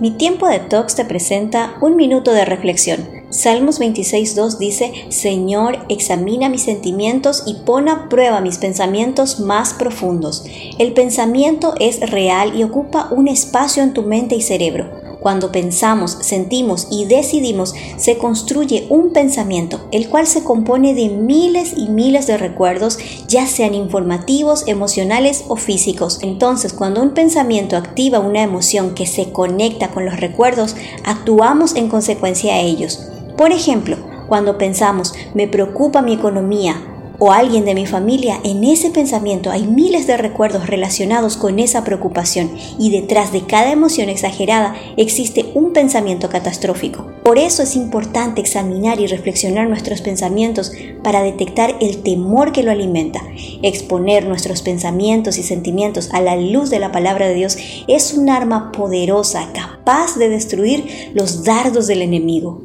Mi tiempo de talks te presenta un minuto de reflexión. Salmos 26.2 dice, Señor, examina mis sentimientos y pon a prueba mis pensamientos más profundos. El pensamiento es real y ocupa un espacio en tu mente y cerebro. Cuando pensamos, sentimos y decidimos, se construye un pensamiento, el cual se compone de miles y miles de recuerdos, ya sean informativos, emocionales o físicos. Entonces, cuando un pensamiento activa una emoción que se conecta con los recuerdos, actuamos en consecuencia a ellos. Por ejemplo, cuando pensamos, me preocupa mi economía, o alguien de mi familia, en ese pensamiento hay miles de recuerdos relacionados con esa preocupación y detrás de cada emoción exagerada existe un pensamiento catastrófico. Por eso es importante examinar y reflexionar nuestros pensamientos para detectar el temor que lo alimenta. Exponer nuestros pensamientos y sentimientos a la luz de la palabra de Dios es un arma poderosa capaz de destruir los dardos del enemigo.